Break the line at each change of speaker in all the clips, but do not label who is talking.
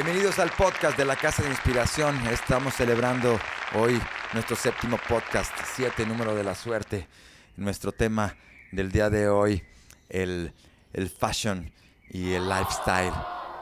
Bienvenidos al podcast de la Casa de Inspiración. Estamos celebrando hoy nuestro séptimo podcast, siete número de la suerte. Nuestro tema del día de hoy, el, el fashion y el lifestyle,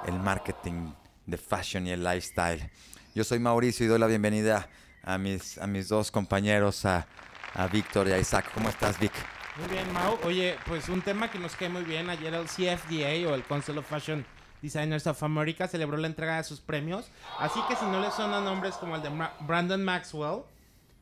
el marketing de fashion y el lifestyle. Yo soy Mauricio y doy la bienvenida a mis, a mis dos compañeros, a, a Víctor y a Isaac. ¿Cómo estás, Vic?
Muy bien, Mau. Oye, pues un tema que nos cae muy bien. Ayer el CFDA o el Council of Fashion Designers of America celebró la entrega de sus premios. Así que si no les suenan nombres como el de Brandon Maxwell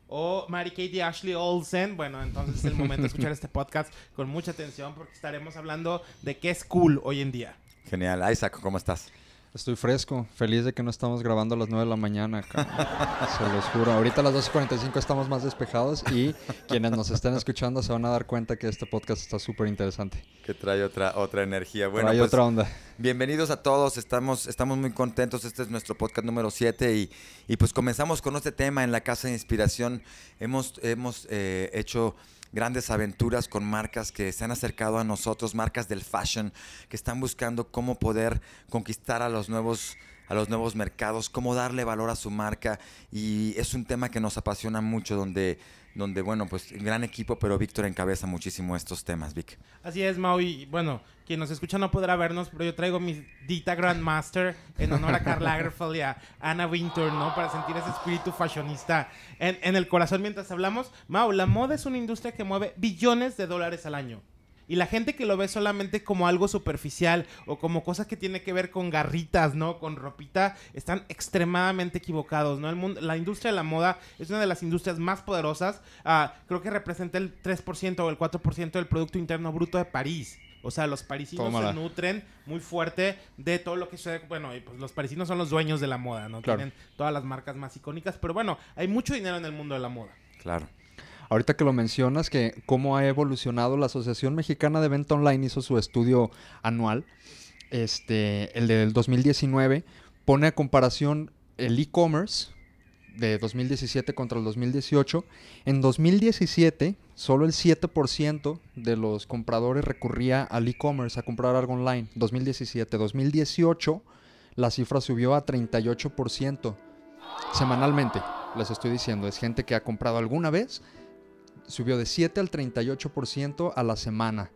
o Mary Kate y Ashley Olsen, bueno, entonces es el momento de escuchar este podcast con mucha atención porque estaremos hablando de qué es cool hoy en día.
Genial. Isaac, ¿cómo estás?
Estoy fresco, feliz de que no estamos grabando a las 9 de la mañana. cabrón. Se los juro. Ahorita a las 12.45 estamos más despejados y quienes nos estén escuchando se van a dar cuenta que este podcast está súper interesante.
Que trae otra, otra energía. Bueno,
Hay
pues,
otra onda.
Bienvenidos a todos, estamos, estamos muy contentos, este es nuestro podcast número 7 y, y pues comenzamos con este tema en la Casa de Inspiración. Hemos, hemos eh, hecho grandes aventuras con marcas que se han acercado a nosotros, marcas del fashion, que están buscando cómo poder conquistar a los nuevos a los nuevos mercados, cómo darle valor a su marca y es un tema que nos apasiona mucho donde, donde bueno, pues gran equipo, pero Víctor encabeza muchísimo estos temas, Vic.
Así es, Mau. Y bueno, quien nos escucha no podrá vernos, pero yo traigo mi Dita Grandmaster en honor a Karl Lagerfeld y a Anna Wintour, ¿no? Para sentir ese espíritu fashionista en, en el corazón mientras hablamos. Mau, la moda es una industria que mueve billones de dólares al año. Y la gente que lo ve solamente como algo superficial o como cosas que tiene que ver con garritas, ¿no? Con ropita, están extremadamente equivocados, ¿no? El mundo, la industria de la moda es una de las industrias más poderosas. Ah, creo que representa el 3% o el 4% del Producto Interno Bruto de París. O sea, los parisinos
Tómala.
se nutren muy fuerte de todo lo que sucede. Bueno, pues los parisinos son los dueños de la moda, ¿no?
Claro.
Tienen todas las marcas más icónicas. Pero bueno, hay mucho dinero en el mundo de la moda.
Claro.
Ahorita que lo mencionas, que cómo ha evolucionado la Asociación Mexicana de Venta Online hizo su estudio anual, este, el del 2019, pone a comparación el e-commerce de 2017 contra el 2018. En 2017, solo el 7% de los compradores recurría al e-commerce a comprar algo online. 2017. 2018, la cifra subió a 38%. Semanalmente, les estoy diciendo, es gente que ha comprado alguna vez subió de 7 al 38% a la semana.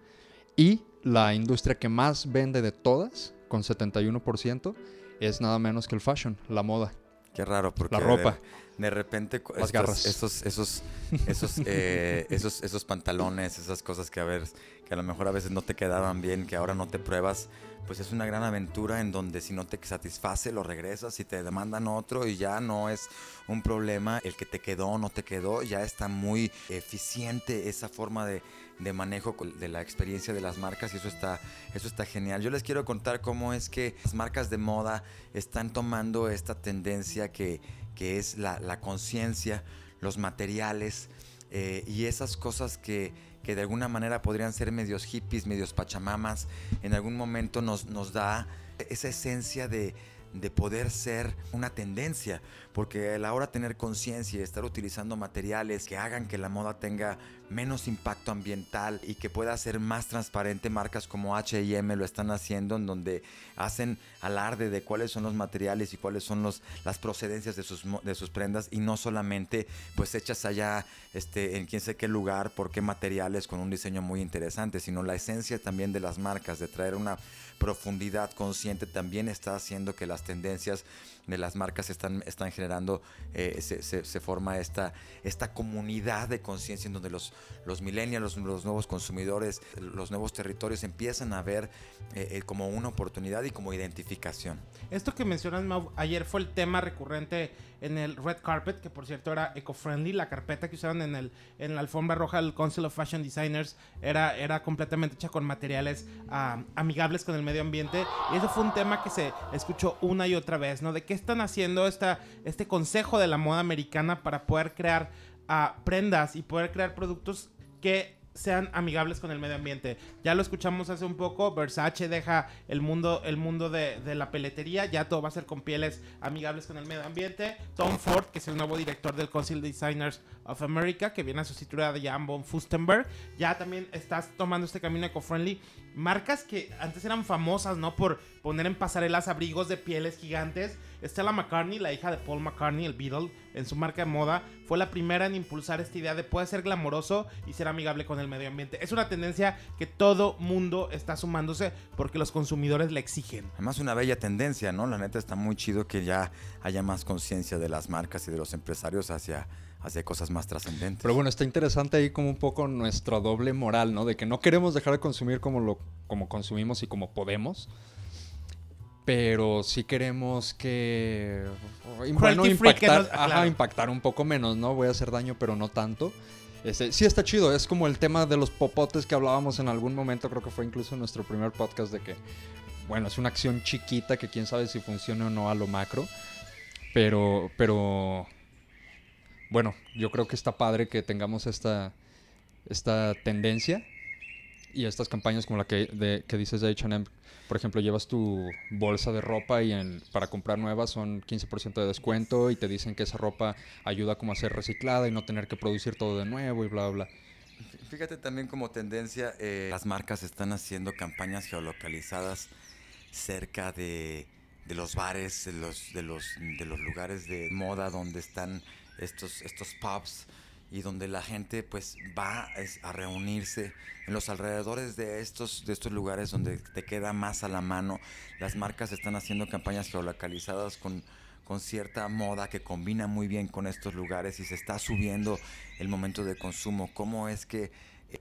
Y la industria que más vende de todas, con 71%, es nada menos que el fashion, la moda.
Qué raro, porque
La ropa.
De, de repente
Las
estos-
garras.
Esos, esos, esos, eh, esos, esos pantalones, esas cosas que a ver, que a lo mejor a veces no te quedaban bien, que ahora no te pruebas, pues es una gran aventura en donde si no te satisface lo regresas y te demandan otro y ya no es un problema el que te quedó o no te quedó, ya está muy eficiente esa forma de, de manejo de la experiencia de las marcas y eso está, eso está genial. Yo les quiero contar cómo es que las marcas de moda están tomando esta tendencia que, que es la, la conciencia, los materiales eh, y esas cosas que, que de alguna manera podrían ser medios hippies, medios pachamamas, en algún momento nos, nos da esa esencia de, de poder ser una tendencia, porque a la hora de tener conciencia y estar utilizando materiales que hagan que la moda tenga menos impacto ambiental y que pueda ser más transparente, marcas como H&M lo están haciendo, en donde hacen alarde de cuáles son los materiales y cuáles son los, las procedencias de sus, de sus prendas y no solamente pues hechas allá este, en quién sé qué lugar, por qué materiales, con un diseño muy interesante, sino la esencia también de las marcas, de traer una profundidad consciente también está haciendo que las tendencias de las marcas están, están generando, eh, se, se- se forma esta, esta comunidad de conciencia en donde los, los millennials, los, los nuevos consumidores, los nuevos territorios empiezan a ver eh, eh, como una oportunidad y como identificación.
Esto que mencionas, Mau, ayer fue el tema recurrente en el Red Carpet, que por cierto era eco-friendly. La carpeta que usaron en, el, en la alfombra roja del Council of Fashion Designers era, era completamente hecha con materiales ah, amigables con el medio ambiente. Y eso fue un tema que se escuchó una y otra vez, ¿no? De qué están haciendo esta, este consejo de la moda americana para poder crear ah, prendas y poder crear productos que sean amigables con el medio ambiente. Ya lo escuchamos hace un poco, Versace deja el mundo, el mundo de, de, la peletería, ya todo va a ser con pieles amigables con el medio ambiente. Tom Ford, que es el nuevo director del Council Designers of America, que viene a sustituir a Jan von Fustenberg, ya también estás tomando este camino eco-friendly. Marcas que antes eran famosas, ¿no? Por poner en pasarelas abrigos de pieles gigantes. Stella McCartney, la hija de Paul McCartney, el Beatle, en su marca de moda, fue la primera en impulsar esta idea de puede ser glamoroso y ser amigable con el medio ambiente. Es una tendencia que todo mundo está sumándose porque los consumidores le exigen.
Además, una bella tendencia, ¿no? La neta está muy chido que ya haya más conciencia de las marcas y de los empresarios hacia hacia cosas más trascendentes.
Pero bueno, está interesante ahí como un poco nuestra doble moral, ¿no? De que no queremos dejar de consumir como lo como consumimos y como podemos. Pero sí queremos que bueno, impactar, ajá, impactar un poco menos, ¿no? Voy a hacer daño, pero no tanto. Este, sí está chido, es como el tema de los popotes que hablábamos en algún momento, creo que fue incluso en nuestro primer podcast de que, bueno, es una acción chiquita que quién sabe si funciona o no a lo macro, pero, pero bueno, yo creo que está padre que tengamos esta, esta tendencia y estas campañas como la que, que dices de H&M. Por ejemplo, llevas tu bolsa de ropa y en, para comprar nuevas son 15% de descuento y te dicen que esa ropa ayuda como a ser reciclada y no tener que producir todo de nuevo y bla, bla.
Fíjate también como tendencia, eh, las marcas están haciendo campañas geolocalizadas cerca de, de los bares, de los, de, los, de los lugares de moda donde están estos, estos pubs y donde la gente pues va a reunirse en los alrededores de estos, de estos lugares donde te queda más a la mano. Las marcas están haciendo campañas geolocalizadas con, con cierta moda que combina muy bien con estos lugares y se está subiendo el momento de consumo. ¿Cómo es que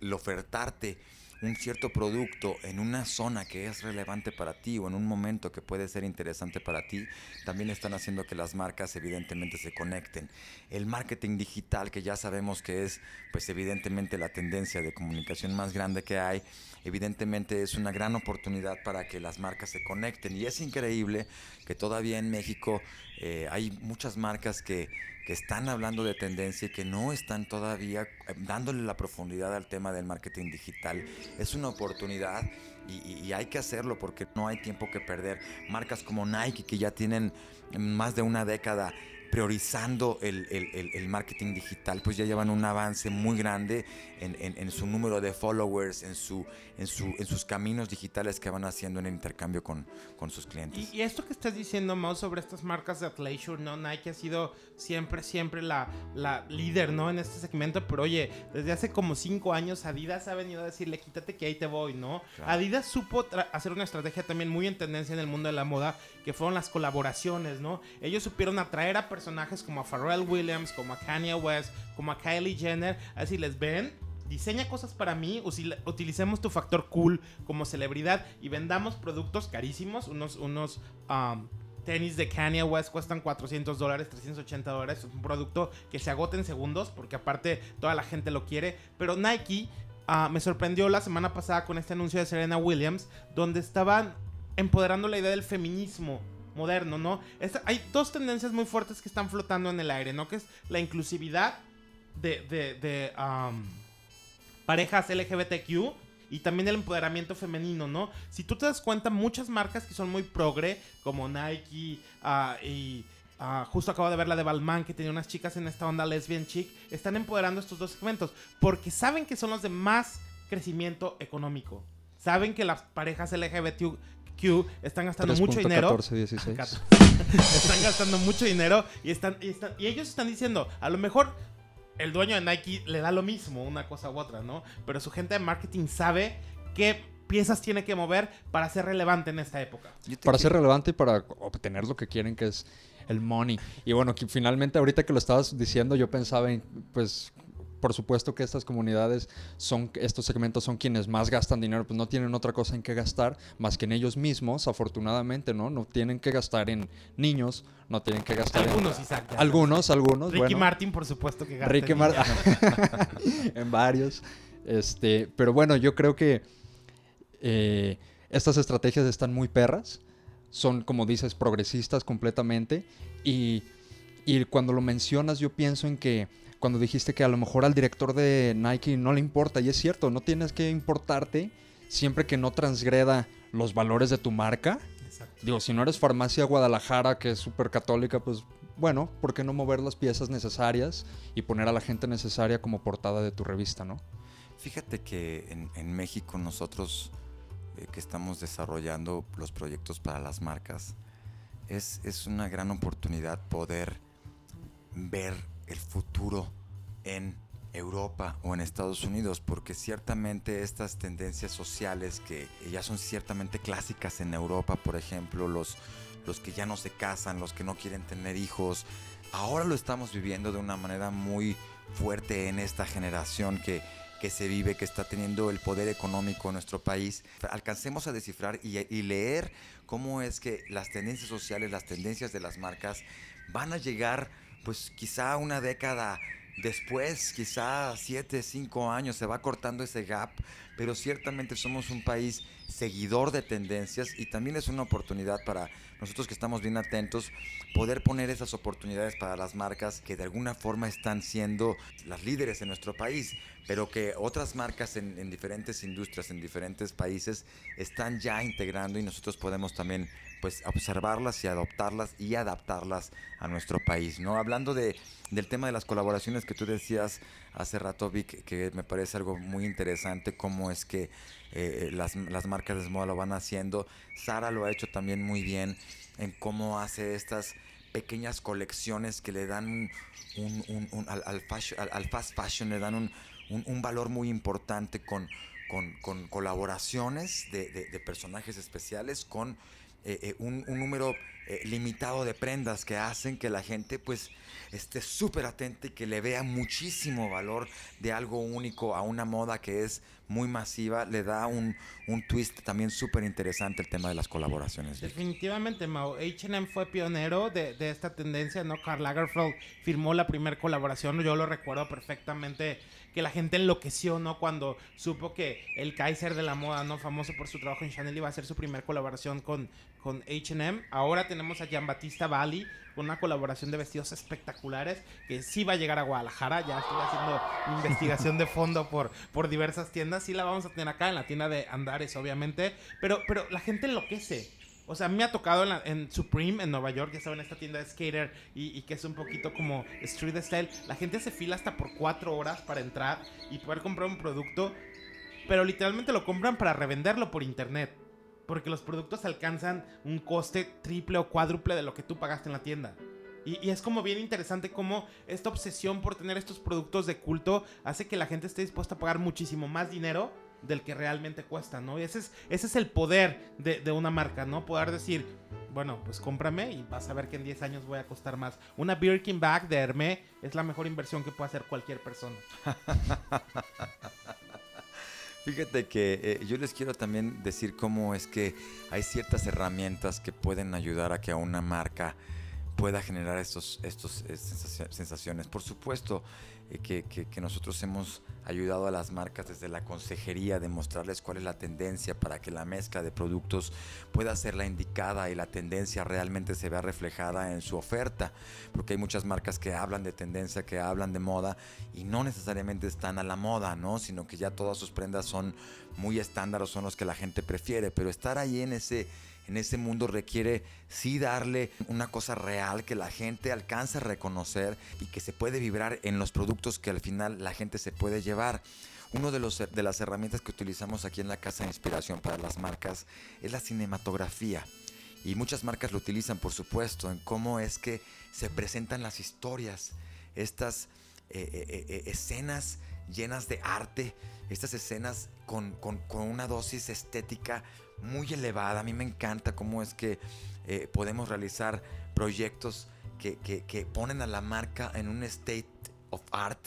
el ofertarte un cierto producto en una zona que es relevante para ti o en un momento que puede ser interesante para ti, también están haciendo que las marcas evidentemente se conecten. El marketing digital, que ya sabemos que es pues evidentemente la tendencia de comunicación más grande que hay, evidentemente es una gran oportunidad para que las marcas se conecten. Y es increíble que todavía en México eh, hay muchas marcas que que están hablando de tendencia y que no están todavía eh, dándole la profundidad al tema del marketing digital. Es una oportunidad y, hay que hacerlo porque no hay tiempo que perder. Marcas como Nike que ya tienen más de una década priorizando el, el, marketing digital, pues ya llevan un avance muy grande en, en, su número de followers, en, su, en, su, en sus caminos digitales que van haciendo en el intercambio con, con sus clientes.
Y, esto que estás diciendo, Mau, sobre estas marcas de athleisure, ¿no? Nike ha sido siempre, siempre la, la líder, ¿no? En este segmento, pero oye, desde hace como cinco años Adidas ha venido a decirle, quítate que ahí te voy, ¿no? Adidas supo hacer una estrategia también muy en tendencia en el mundo de la moda, que fueron las colaboraciones, ¿no? Ellos supieron atraer a personajes como a Pharrell Williams, como a Kanye West, como a Kylie Jenner, así les ven, diseña cosas para mí, utilicemos tu factor cool como celebridad y vendamos productos carísimos, unos, unos um, tenis de Kanye West cuestan 400 dólares, 380 dólares, es un producto que se agota en segundos porque aparte toda la gente lo quiere, pero Nike uh, me sorprendió la semana pasada con este anuncio de Serena Williams donde estaban empoderando la idea del feminismo moderno, ¿no? hay dos tendencias muy fuertes que están flotando en el aire, ¿no? Que es la inclusividad de, de, um, parejas LGBTQ y también el empoderamiento femenino, ¿no? Si tú te das cuenta, muchas marcas que son muy progre, como Nike uh, y uh, justo acabo de ver la de Balmain, que tenía unas chicas en esta onda lesbian chic, están empoderando estos dos segmentos porque saben que son los de más crecimiento económico. Saben que las parejas LGBTQ están gastando mucho dinero. 14, 16. están gastando mucho dinero y, están, y, están, y ellos están diciendo, a lo mejor el dueño de Nike le da lo mismo, una cosa u otra, ¿no? Pero su gente de marketing sabe qué piezas tiene que mover para ser relevante en esta época.
Para ser relevante y para obtener lo que quieren, que es el money. Y bueno, que finalmente ahorita que lo estabas diciendo, yo pensaba en, pues, por supuesto que estas comunidades son, estos segmentos son quienes más gastan dinero, pues no tienen otra cosa en que gastar más que en ellos mismos, afortunadamente, ¿no? No tienen que gastar en niños, no tienen que gastar
algunos,
en...
Isaac,
algunos, algunos,
Ricky Martin, por supuesto que gasta
Ricky Martin. en varios. Este, pero bueno, yo creo que eh, estas estrategias están muy perras, son, como dices, progresistas completamente y, y cuando lo mencionas yo pienso en que cuando dijiste que a lo mejor al director de Nike no le importa, y es cierto, no tienes que importarte siempre que no transgreda los valores de tu marca.
Exacto.
Digo, si no eres farmacia Guadalajara, que es súper católica, pues bueno, ¿por qué no mover las piezas necesarias y poner a la gente necesaria como portada de tu revista, no?
Fíjate que en, en México nosotros eh, que estamos desarrollando los proyectos para las marcas, es, es una gran oportunidad poder ver el futuro en Europa o en Estados Unidos, porque ciertamente estas tendencias sociales que ya son ciertamente clásicas en Europa, por ejemplo, los, los que ya no se casan, los que no quieren tener hijos, ahora lo estamos viviendo de una manera muy fuerte en esta generación que, que se vive, que está teniendo el poder económico en nuestro país. Alcancemos a descifrar y, y leer cómo es que las tendencias sociales, las tendencias de las marcas van a llegar pues quizá una década después, quizá siete, cinco años, se va cortando ese gap, pero ciertamente somos un país seguidor de tendencias y también es una oportunidad para nosotros que estamos bien atentos poder poner esas oportunidades para las marcas que de alguna forma están siendo las líderes en nuestro país, pero que otras marcas en, en diferentes industrias, en diferentes países, están ya integrando y nosotros podemos también pues observarlas y adoptarlas y adaptarlas a nuestro país, ¿no? Hablando de, del tema de las colaboraciones que tú decías hace rato, Vic, que me parece algo muy interesante, cómo es que eh, las, las marcas de moda lo van haciendo. Sara lo ha hecho también muy bien en cómo hace estas pequeñas colecciones que le dan un, al, al, fast fashion, le dan un, un valor muy importante con, con, con colaboraciones de, de, de personajes especiales, con eh, eh, un, número eh, limitado de prendas que hacen que la gente pues esté súper atenta y que le vea muchísimo valor de algo único a una moda que es muy masiva, le da un, un twist también súper interesante el tema de las colaboraciones.
Definitivamente, Mao. H&M fue pionero de, de, esta tendencia, ¿no? Karl Lagerfeld firmó la primera colaboración, yo lo recuerdo perfectamente, que la gente enloqueció, ¿no? Cuando supo que el Kaiser de la moda, ¿no? Famoso por su trabajo en Chanel, iba a hacer su primera colaboración con, con H&M. Ahora tenemos a Jean-Baptiste Bali con una colaboración de vestidos espectaculares que sí va a llegar a Guadalajara. Ya estoy haciendo investigación de fondo por, por diversas tiendas. Sí la vamos a tener acá en la tienda de Andares, obviamente. Pero, pero la gente enloquece. O sea, me ha tocado en, Supreme, en Nueva York, ya saben, esta tienda de skater y, que es un poquito como street style. La gente se fila hasta por cuatro horas para entrar y poder comprar un producto, pero literalmente lo compran para revenderlo por internet. Porque los productos alcanzan un coste triple o cuádruple de lo que tú pagaste en la tienda. Y, es como bien interesante cómo esta obsesión por tener estos productos de culto hace que la gente esté dispuesta a pagar muchísimo más dinero del que realmente cuesta, ¿no? Ese es, ese es el poder de, de, una marca, ¿no? Poder decir, bueno, pues cómprame y vas a ver que en 10 años voy a costar más. Una Birkin bag de Hermé es la mejor inversión que puede hacer cualquier persona.
Fíjate que eh, yo les quiero también decir cómo es que hay ciertas herramientas que pueden ayudar a que una marca pueda generar estos, estos eh, sensaciones. Por supuesto eh, que, nosotros hemos ayudado a las marcas desde la consejería de mostrarles cuál es la tendencia para que la mezcla de productos pueda ser la indicada y la tendencia realmente se vea reflejada en su oferta. Porque hay muchas marcas que hablan de tendencia, que hablan de moda y no necesariamente están a la moda, ¿no? Sino que ya todas sus prendas son muy estándar o son los que la gente prefiere. Pero estar ahí en ese en ese mundo requiere sí darle una cosa real que la gente alcanza a reconocer y que se puede vibrar en los productos que al final la gente se puede llevar. Uno de, de las herramientas que utilizamos aquí en la Casa de Inspiración para las marcas es la cinematografía. Y muchas marcas lo utilizan, por supuesto, en cómo es que se presentan las historias, estas eh, eh, eh, escenas llenas de arte, estas escenas con, con, con una dosis estética muy elevada. A mí me encanta cómo es que podemos realizar proyectos que, que, que, ponen a la marca en un state of art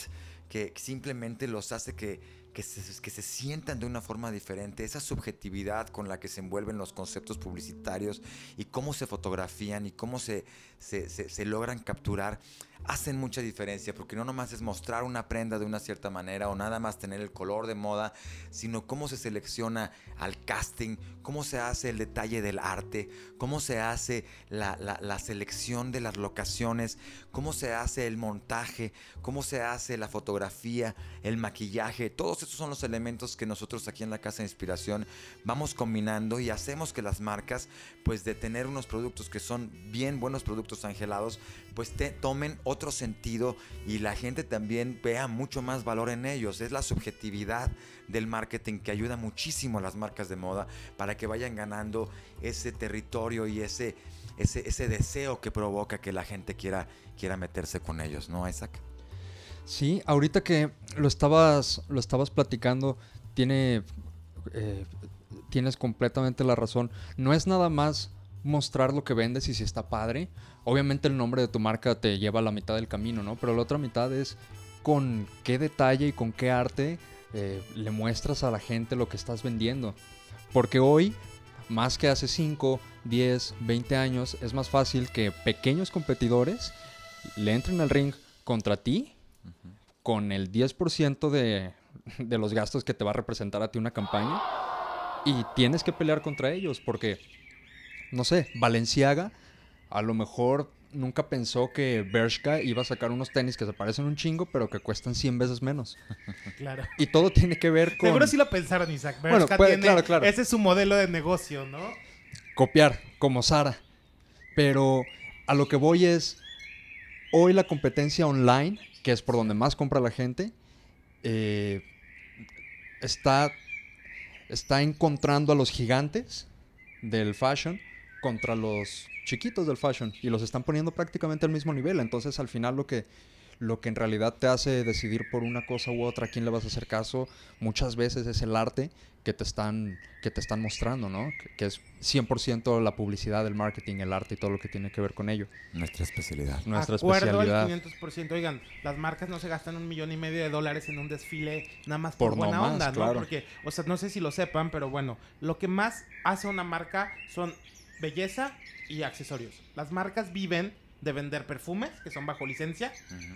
que simplemente los hace que, que se, que, se, sientan de una forma diferente. Esa subjetividad con la que se envuelven los conceptos publicitarios y cómo se fotografían y cómo se, se, se logran capturar hacen mucha diferencia porque no nomás es mostrar una prenda de una cierta manera o nada más tener el color de moda, sino cómo se selecciona al casting, cómo se hace el detalle del arte, cómo se hace la, la selección de las locaciones, cómo se hace el montaje, cómo se hace la fotografía, el maquillaje. Todos estos son los elementos que nosotros aquí en la Casa de Inspiración vamos combinando y hacemos que las marcas, pues de tener unos productos que son bien buenos productos angelados, pues te tomen otro sentido y la gente también vea mucho más valor en ellos. Es la subjetividad del marketing que ayuda muchísimo a las marcas de moda para que vayan ganando ese territorio y ese, ese, ese deseo que provoca que la gente quiera, quiera meterse con ellos, ¿no, Isaac?
Sí, ahorita que lo estabas, lo estabas platicando, tiene, eh, tienes completamente la razón. No es nada más mostrar lo que vendes y si está padre. Obviamente el nombre de tu marca te lleva a la mitad del camino, ¿no? Pero la otra mitad es con qué detalle y con qué arte eh, le muestras a la gente lo que estás vendiendo. Porque hoy, más que hace 5, 10, 20 años, es más fácil que pequeños competidores le entren al ring contra ti con el 10% de, de los gastos que te va a representar a ti una campaña y tienes que pelear contra ellos porque no sé, Valenciaga a lo mejor nunca pensó que Bershka iba a sacar unos tenis que se parecen un chingo, pero que cuestan 100 veces menos.
Claro.
Y todo tiene que ver con...
Seguro sí lo pensaron, Isaac. Bershka tiene... claro, claro. Ese es su modelo de negocio, ¿no?
Copiar, como Sara. Pero a lo que voy es, hoy la competencia online, que es por donde más compra la gente, eh, está, está encontrando a los gigantes del fashion contra los chiquitos del fashion y los están poniendo prácticamente al mismo nivel. Entonces al final lo que, lo que en realidad te hace decidir por una cosa u otra a quién le vas a hacer caso muchas veces es el arte que te están, que te están mostrando, ¿no? Que, es 100% la publicidad, el marketing, el arte y todo lo que tiene que ver con ello.
Nuestra especialidad.
Nuestra
Acuerdo especialidad. 500%. Oigan, las marcas no se gastan un millón y medio de dólares en un desfile nada más por, buena onda, ¿no? Porque, o sea, no sé si lo sepan, pero bueno, lo que más hace una marca son belleza y accesorios. Las marcas viven de vender perfumes que son bajo licencia,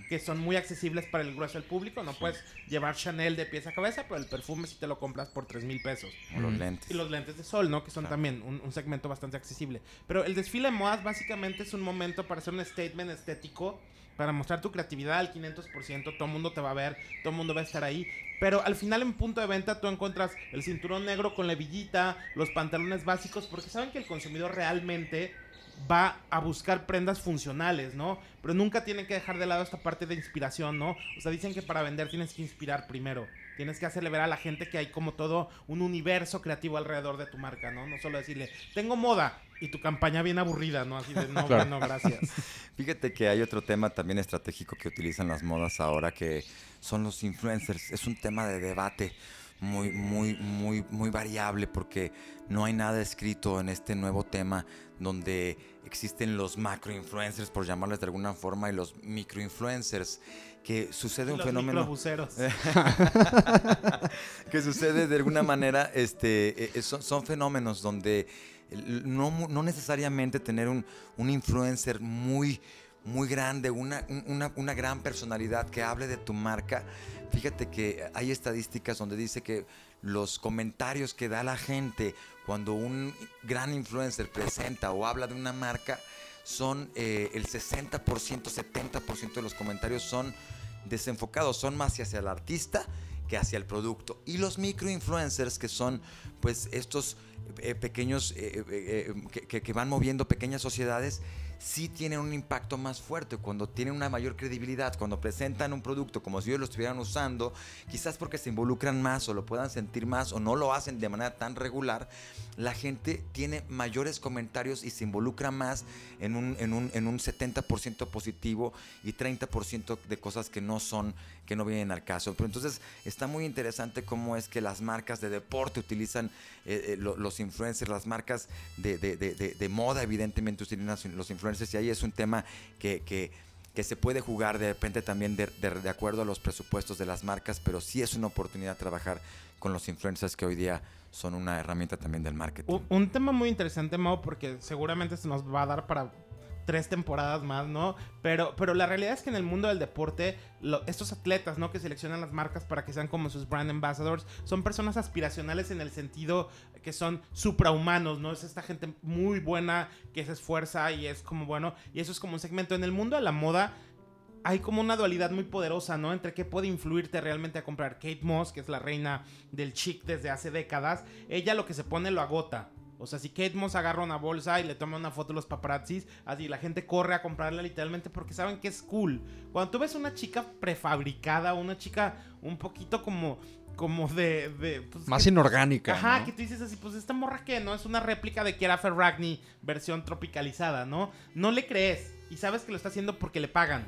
que son muy accesibles para el grueso del público. No puedes llevar Chanel de pieza a cabeza, pero el perfume si te lo compras por 3 mil pesos.
O los lentes.
Y los lentes de sol, ¿no? Que son también un, un, segmento bastante accesible. Pero el desfile de modas básicamente es un momento para hacer un statement estético para mostrar tu creatividad al 500%, todo el mundo te va a ver, todo el mundo va a estar ahí. Pero al final en punto de venta tú encuentras el cinturón negro con la los pantalones básicos, porque saben que el consumidor realmente va a buscar prendas funcionales, ¿no? Pero nunca tienen que dejar de lado esta parte de inspiración, ¿no? O sea, dicen que para vender tienes que inspirar primero. Tienes que hacerle ver a la gente que hay como todo un universo creativo alrededor de tu marca, ¿no? No solo decirle, tengo moda y tu campaña bien aburrida, ¿no? Así de, no, no, gracias.
Fíjate que hay otro tema también estratégico que utilizan las modas ahora que son los influencers. Es un tema de debate muy, muy, muy, muy variable porque no hay nada escrito en este nuevo tema donde existen los macro influencers, por llamarles de alguna forma, y los micro influencers que sucede un fenómeno que sucede de alguna manera este eh, son, son fenómenos donde no, no, necesariamente tener un, un influencer muy muy grande, una, una, una, gran personalidad que hable de tu marca. Fíjate que hay estadísticas donde dice que los comentarios que da la gente cuando un gran influencer presenta o habla de una marca son eh, el 60%, 70% de los comentarios son desenfocados, son más hacia el artista que hacia el producto. Y los microinfluencers, que son pues estos eh, pequeños eh, que, que, van moviendo pequeñas sociedades, sí tienen un impacto más fuerte, cuando tienen una mayor credibilidad, cuando presentan un producto como si ellos lo estuvieran usando, quizás porque se involucran más o lo puedan sentir más o no lo hacen de manera tan regular, la gente tiene mayores comentarios y se involucra más en un, en un, en un 70% positivo y 30% de cosas que no son, que no vienen al caso. Pero entonces está muy interesante cómo es que las marcas de deporte utilizan eh, eh, los influencers, las marcas de, de, de, de moda evidentemente utilizan los influencers y ahí es un tema que, que, se puede jugar de repente también de, de, acuerdo a los presupuestos de las marcas, pero sí es una oportunidad trabajar con los influencers que hoy día son una herramienta también del marketing.
Un, tema muy interesante, Mau, porque seguramente se nos va a dar para tres temporadas más, ¿no? Pero, pero la realidad es que en el mundo del deporte, estos atletas, ¿no? Que seleccionan las marcas para que sean como sus brand ambassadors, son personas aspiracionales en el sentido que son suprahumanos, ¿no? Es esta gente muy buena que se esfuerza y es como bueno, y eso es como un segmento. En el mundo de la moda, hay como una dualidad muy poderosa, ¿no? Entre qué puede influirte realmente a comprar. Kate Moss, que es la reina del chic desde hace décadas, ella lo que se pone lo agota. O sea, si Kate Moss agarra una bolsa y le toma una foto a los paparazzis, así la gente corre a comprarla literalmente porque saben que es cool. Cuando tú ves una chica prefabricada, una chica un poquito como como de, de pues,
Más
que-
inorgánica.
Ajá,
¿no?
que tú dices así, pues esta morra que no es una réplica de Kiara Ferragni versión tropicalizada, ¿no? No le crees y sabes que lo está haciendo porque le pagan.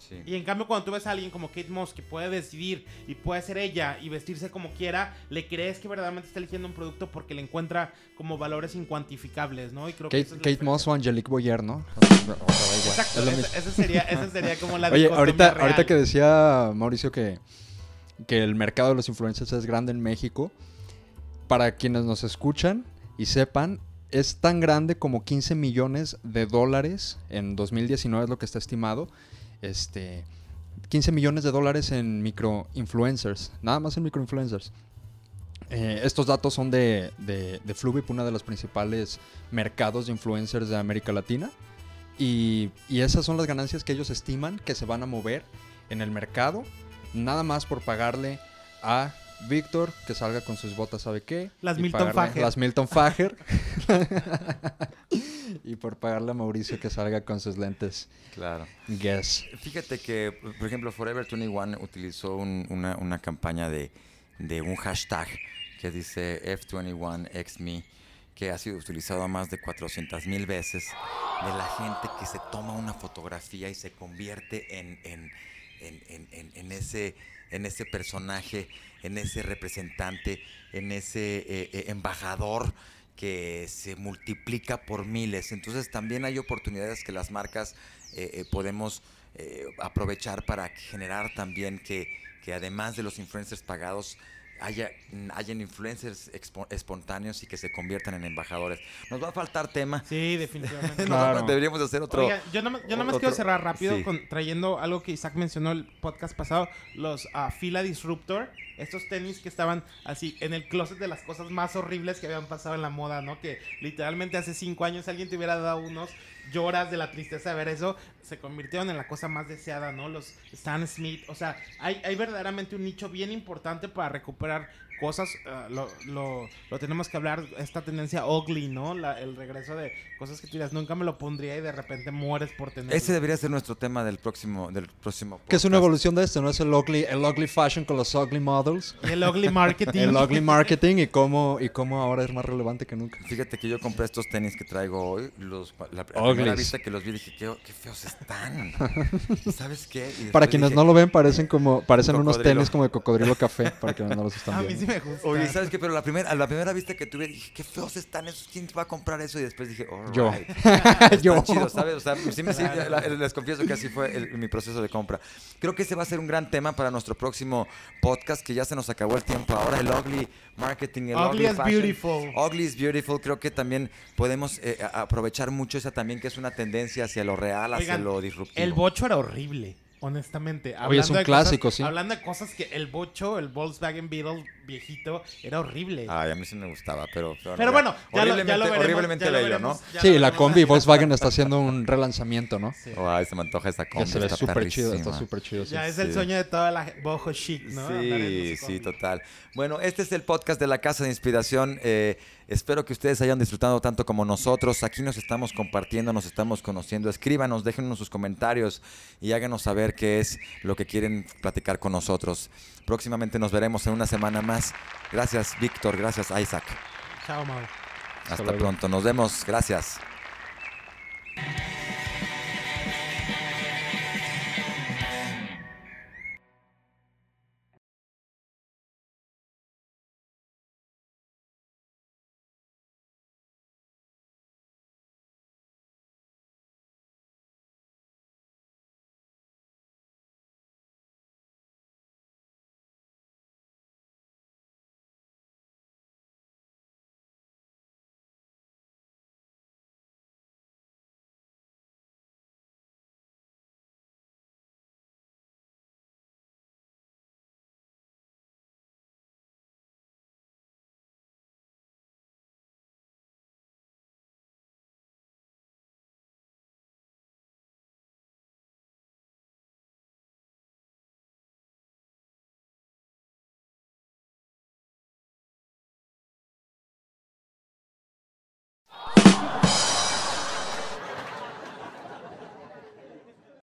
Sí.
Y en cambio, cuando tú ves a alguien como Kate Moss que puede decidir y puede ser ella y vestirse como quiera, le crees que verdaderamente está eligiendo un producto porque le encuentra como valores incuantificables, ¿no? Y creo que
Kate,
esa es la
Kate. Moss o Angelique Boyer, ¿no? O sea, da igual,
Exacto,
es
ese sería, ese sería como la
Oye, ahorita,
real.
ahorita que decía Mauricio que, que el mercado de los influencers es grande en México, para quienes nos escuchan y sepan, es tan grande como 15 millones de dólares en 2019 es lo que está estimado. Este, 15 millones de dólares en microinfluencers, nada más en microinfluencers. Eh, estos datos son de, de, de Fluvip, uno de los principales mercados de influencers de América Latina. Y, y esas son las ganancias que ellos estiman que se van a mover en el mercado, nada más por pagarle a Víctor que salga con sus botas, ¿sabe qué?
Las
Y
Milton
pagarle-
Fager.
Las Milton Fager. y por pagarle a Mauricio que salga con sus lentes
Claro.
Guess.
Fíjate que, por ejemplo, Forever 21 utilizó un- una, una campaña de, de un hashtag que dice F21XMe, que ha sido utilizado más de 400 mil veces, de la gente que se toma una fotografía y se convierte en, en, en- en- en- en ese, en ese personaje, en ese representante, en ese eh, eh, embajador que se multiplica por miles. Entonces también hay oportunidades que las marcas eh, eh, podemos eh, aprovechar para generar también que, que además de los influencers pagados, haya, hayan influencers expo- espontáneos y que se conviertan en embajadores. Nos va a faltar tema.
Sí, definitivamente.
Claro.
Deberíamos hacer otro...
Oiga, yo nomás, yo nomás
otro-
quiero cerrar rápido
sí.
con, trayendo algo que Isaac mencionó el podcast pasado, los ah, Fila Disruptor, estos tenis que estaban así en el closet de las cosas más horribles que habían pasado en la moda, ¿no? Que literalmente hace cinco años alguien te hubiera dado unos, lloras de la tristeza de ver eso, se convirtieron en la cosa más deseada, ¿no? Los Stan Smith, o sea, hay, hay verdaderamente un nicho bien importante para recuperar cosas, ah, lo, lo, lo tenemos que hablar, esta tendencia ugly, ¿no? La- el regreso de cosas que tú dirás, nunca me lo pondría y de repente mueres por tener.
Ese debería ser nuestro tema del próximo, del próximo
Que es una evolución de esto, ¿no? Es el ugly, el ugly fashion con los ugly models.
Y el ugly marketing.
El ugly marketing y cómo, y cómo ahora es más relevante que nunca.
Fíjate que yo compré estos tenis que traigo hoy. Los, la, la primera vista que los vi dije, qué, qué feos están. ¿Sabes qué?
Para quienes
dije,
no lo ven, parecen como parecen unos tenis como de cocodrilo café, para quienes no los están
A mí
viendo.
sí me gusta.
Oye, ¿sabes qué? Pero la primera, a la primera vista que tuve dije, qué feos están esos. ¿Quién va a comprar eso? Y después dije, all
Yo.
right. Están
Yo.
chidos, ¿sabes? O sea, sí me- sí, les confieso que así fue el- mi proceso de compra. Creo que ese va a ser un gran tema para nuestro próximo podcast, que ya se nos acabó el tiempo. Ahora el ugly marketing, el
Ugly
ugly,
is
fashion.
beautiful.
Ugly is beautiful. Creo que también podemos eh, aprovechar mucho esa también, que es una tendencia hacia lo real, hacia
Oigan,
lo disruptivo.
El bocho era horrible, honestamente.
Oye, es un
de
clásico,
cosas-
sí.
Hablando de cosas que el bocho, el Volkswagen Beetle viejito, era horrible.
Ay, a mí sí me gustaba, pero...
Pero bueno, ya lo, ya
horriblemente,
lo veremos.
horriblemente
ya lo
bello,
veremos,
¿no?
ya
Sí, la
veremos.
combi Volkswagen está haciendo un relanzamiento, ¿no?
Sí.
Ay, se me antoja esa
Que
combi.
se ve
está
súper chido, está súper chido. sí.
Ya es el sueño de toda la bojo chic, ¿no?
Sí, sí, total. Bueno, este es el podcast de la Casa de Inspiración. Eh, espero que ustedes hayan disfrutado tanto como nosotros. Aquí nos estamos compartiendo, nos estamos conociendo. Escríbanos, déjenos sus comentarios y háganos saber qué es lo que quieren platicar con nosotros. Próximamente nos veremos en una semana más. Gracias, Víctor. Gracias, Isaac.
Chao, Mau.
Hasta pronto. Nos vemos. Gracias.
Thank